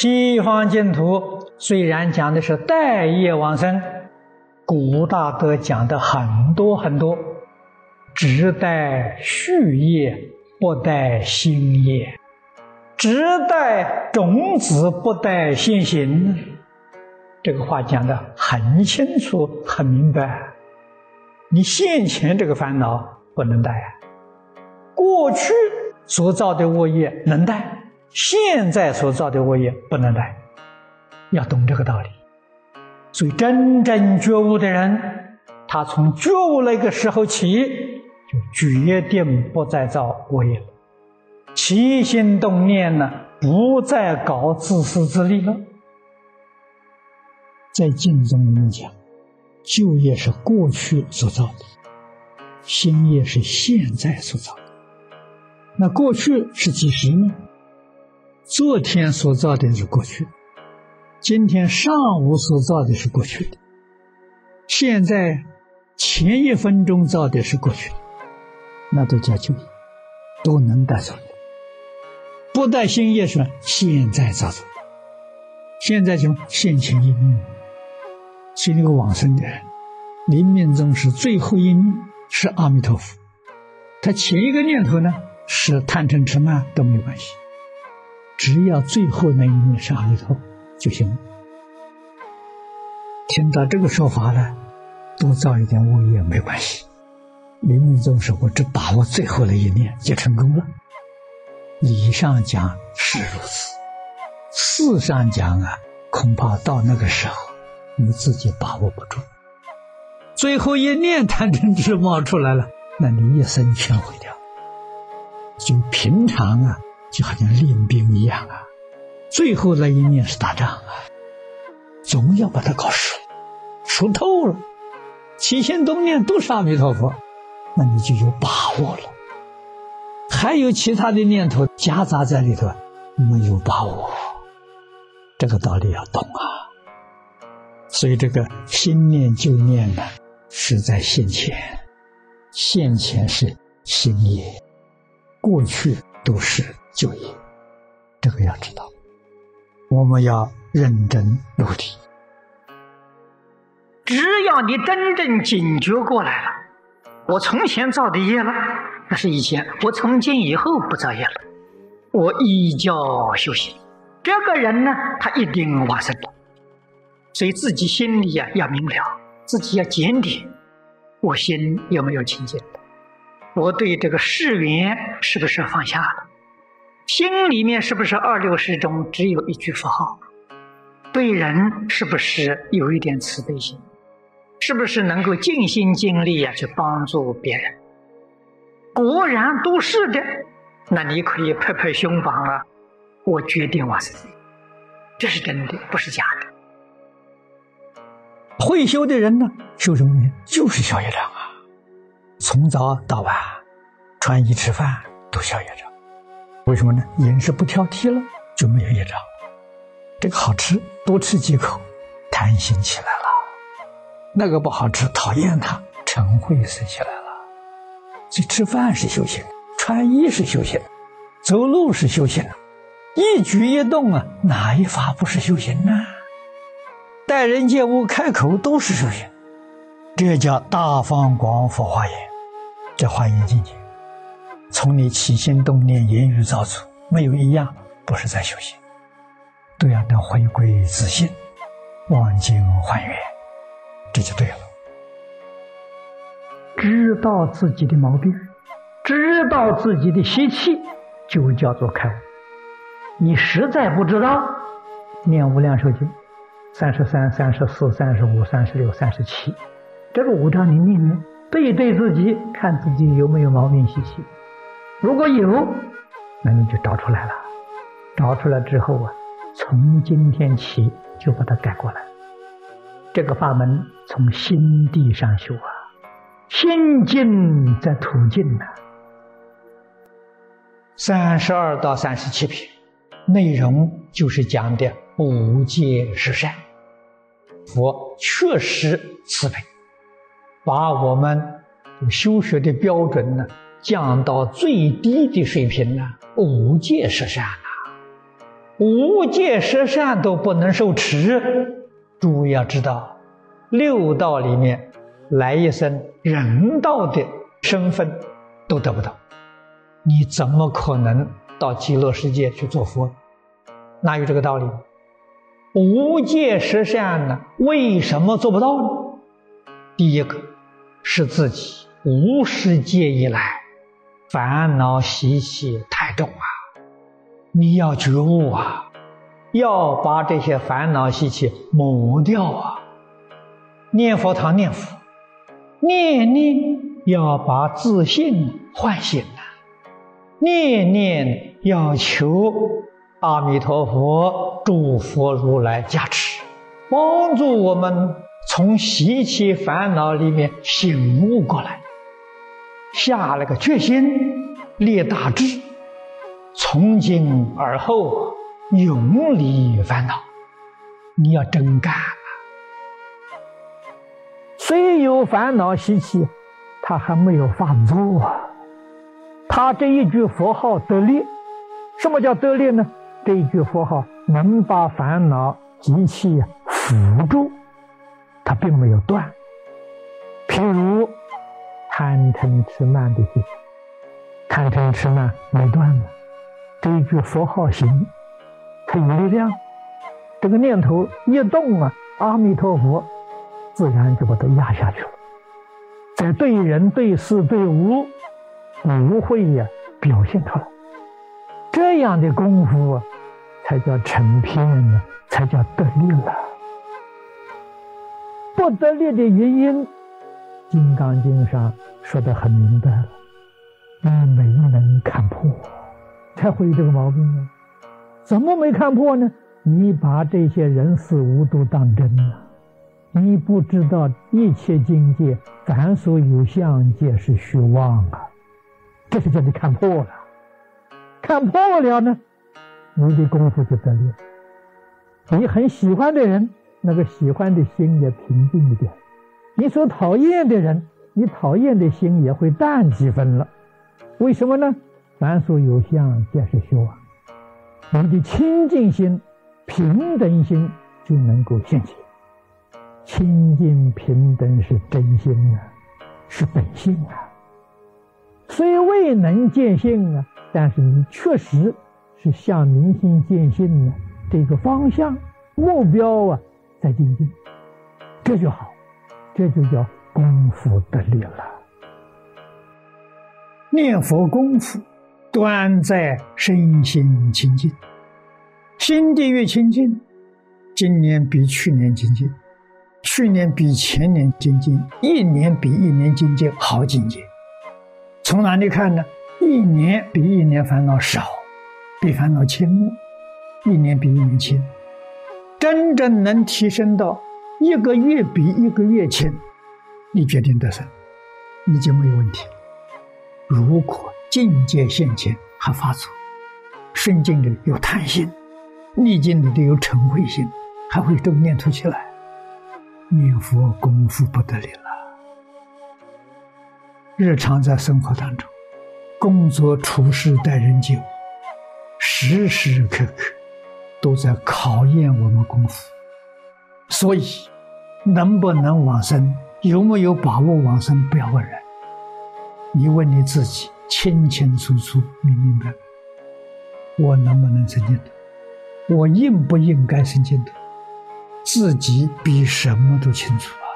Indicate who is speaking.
Speaker 1: 西方净土虽然讲的是待业往生，古大德讲的很多很多，只待续业，不待新业，只待种子，不待现行。这个话讲的很清楚、很明白。你现前这个烦恼不能带，过去所造的恶业能带。现在所造的恶业不能来，要懂这个道理。所以真正觉悟的人，他从觉悟那个时候起，就决定不再造恶业了，起心动念呢，不再搞自私自利了。在经中里面讲，旧业是过去所造的，新业是现在所造的。那过去是几时呢？昨天所造的是过去，今天上午所造的是过去的，现在前一分钟造的是过去的，那都叫旧业，都能带走的。不带新业是现在造作，现在就现前一念，所以那个往生的人，临命终时最后一念是阿弥陀佛，他前一个念头呢是贪嗔痴慢都没有关系。只要最后那一念是阿弥陀就行了。听到这个说法呢，多造一点恶业没关系。临命终时，我只把握最后的一念就成功了。理上讲是如此，事上讲啊，恐怕到那个时候你自己把握不住。最后一念贪嗔痴冒出来了，那你一生全毁掉。就平常啊。就好像练兵一样啊，最后那一念是打仗啊，总要把它搞熟，熟透了，起心动念都是阿弥陀佛，那你就有把握了。还有其他的念头夹杂在里头，没有把握，这个道理要懂啊。所以这个心念旧念呢，是在现前，现前是心业，过去都是。就业，这个要知道，我们要认真努力。只要你真正警觉过来了，我从前造的业了，那是以前；我从今以后不造业了，我依教修行。这个人呢，他一定往生的。所以自己心里呀要明了，自己要检点，我心有没有清净？我对这个世缘是不是放下了？心里面是不是二六十中只有一句符号？对人是不是有一点慈悲心？是不是能够尽心尽力啊去帮助别人？果然都是的，那你可以拍拍胸膛啊！我决定往生，这是真的，不是假的。会修的人呢，修什么呢？就是消业障啊！从早到晚，穿衣吃饭都消业障。为什么呢？饮食不挑剔了，就没有业障。这个好吃，多吃几口，贪心起来了；那个不好吃，讨厌它，嗔恚生起来了。所以吃饭是修行，穿衣是修行，走路是修行，一举一动啊，哪一法不是修行呢？待人接物、开口都是修行，这叫大方广佛化言，这化言境界。从你起心动念、言语造作，没有一样不是在修行，都要能回归自信，忘境还原，这就对了。知道自己的毛病，知道自己的习气，就叫做开悟。你实在不知道，念无量寿经，三十三、三十四、三十五、三十六、三十七，这个五章你念念，对对自己，看自己有没有毛病习气。如果有，那你就找出来了。找出来之后啊，从今天起就把它改过来。这个法门从心地上修啊，心静则土静呐。三十二到三十七篇内容就是讲的五戒十善。佛确实慈悲，把我们修学的标准呢。降到最低的水平呢？五戒十善啊，无戒十善都不能受持。诸位要知道，六道里面来一生人道的身份都得不到，你怎么可能到极乐世界去做佛？哪有这个道理？无戒十善呢？为什么做不到呢？第一个是自己无始界以来烦恼习气太重啊，你要觉悟啊，要把这些烦恼习气抹掉啊。念佛堂念佛，念念要把自信唤醒啊，念念要求。阿弥陀佛，诸佛如来加持，帮助我们从习气烦恼里面醒悟过来，下了个决心，立大志，从今而后永离烦恼。你要真干啊！虽有烦恼习气，他还没有发作啊。他这一句佛号得力，什么叫得力呢？这一句佛号能把烦恼习气扶住，它并没有断。譬如贪嗔痴慢的心，贪嗔痴慢没断了，这一句佛号行，它有力量。这个念头一动啊，阿弥陀佛，自然就把它压下去了。在对人对事对物，不会呀表现出来。这样的功夫。才叫成片呢，才叫得力了。不得力的原因，《金刚经》上说的很明白了：你没能看破，才会有这个毛病呢。怎么没看破呢？你把这些人事物都当真了，你不知道一切境界凡所有相，皆是虚妄啊。这是叫你看破了，看破了呢。你的功夫就得了。你很喜欢的人，那个喜欢的心也平静一点；你所讨厌的人，你讨厌的心也会淡几分了。为什么呢？凡所有相，皆是虚妄。你的清净心、平等心就能够现起。清净平等是真心啊，是本性啊。虽未能见性啊，但是你确实。是向明心见性呢，这个方向目标啊，在精进，这就好，这就叫功夫得力了。念佛功夫端在身心清净，心地越清净，今年比去年精进，去年比前年精进，一年比一年精进好境界。从哪里看呢？一年比一年烦恼少。比烦恼轻，一年比一年轻，真正能提升到一个月比一个月轻，你决定得胜，你就没有问题。如果境界现前还发作，顺境里有贪心，逆境里头有嗔恚心，还会都念头起来，念佛功夫不得了了。日常在生活当中，工作处事待人接物。时时刻刻都在考验我们功夫，所以能不能往生，有没有把握往生，不要问人，你问你自己，清清楚楚、明明白白，我能不能生净土？我应不应该生净土？自己比什么都清楚啊！